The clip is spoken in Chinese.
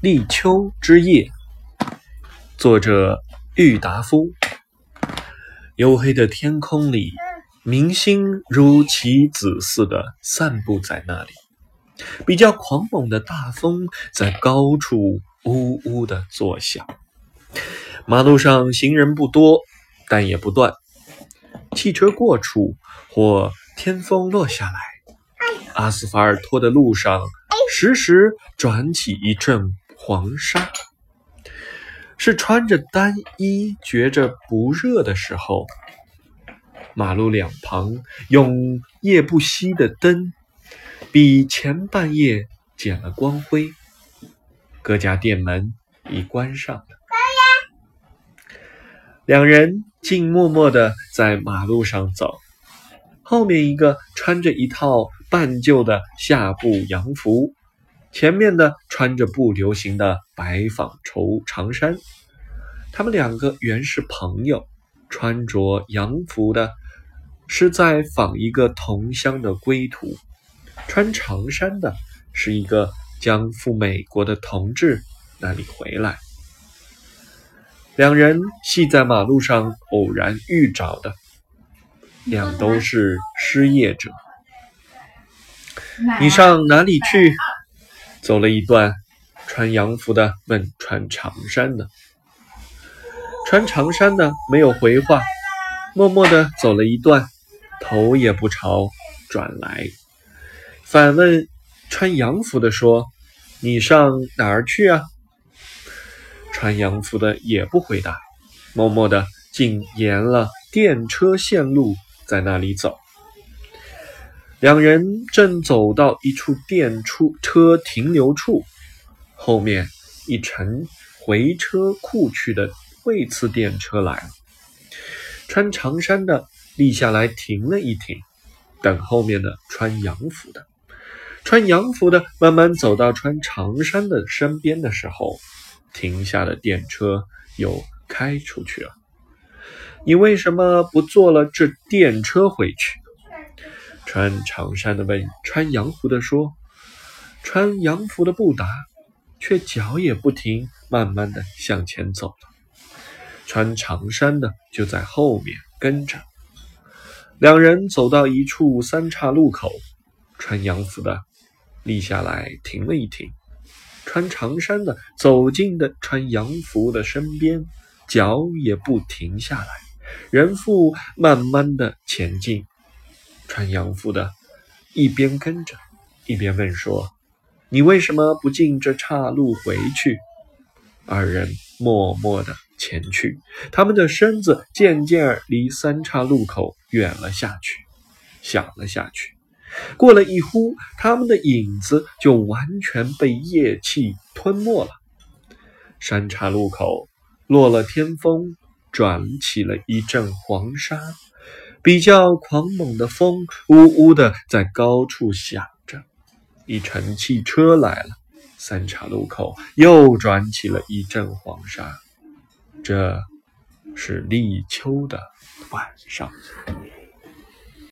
立秋之夜，作者郁达夫。黝黑的天空里，明星如棋子似的散布在那里。比较狂猛的大风在高处呜呜的作响。马路上行人不多，但也不断。汽车过处或天风落下来，阿斯法尔托的路上时时转起一阵。黄沙是穿着单衣觉着不热的时候。马路两旁用夜不熄的灯，比前半夜减了光辉。各家店门已关上了。两人静默默地在马路上走，后面一个穿着一套半旧的夏布洋服。前面的穿着不流行的白纺绸长衫，他们两个原是朋友。穿着洋服的是在访一个同乡的归途，穿长衫的是一个将赴美国的同志那里回来。两人系在马路上偶然遇着的，两都是失业者。你上哪里去？走了一段，穿洋服的问穿长衫的，穿长衫的没有回话，默默的走了一段，头也不朝转来，反问穿洋服的说：“你上哪儿去啊？”穿洋服的也不回答，默默的竟沿了电车线路在那里走。两人正走到一处电出车停留处，后面一乘回车库去的惠次电车来了。穿长衫的立下来停了一停，等后面的穿洋服的。穿洋服的慢慢走到穿长衫的身边的时候，停下的电车又开出去了。你为什么不坐了这电车回去？穿长衫的问穿洋服的说：“穿洋服的不答，却脚也不停，慢慢的向前走了。穿长衫的就在后面跟着。两人走到一处三岔路口，穿洋服的立下来停了一停，穿长衫的走进的穿洋服的身边，脚也不停下来，人复慢慢的前进。”穿洋服的，一边跟着，一边问说：“你为什么不进这岔路回去？”二人默默的前去，他们的身子渐渐离三岔路口远了下去，小了下去。过了一呼，他们的影子就完全被夜气吞没了。三岔路口落了天风，转起了一阵黄沙。比较狂猛的风，呜呜的在高处响着。一乘汽车来了，三岔路口又转起了一阵黄沙。这是立秋的晚上。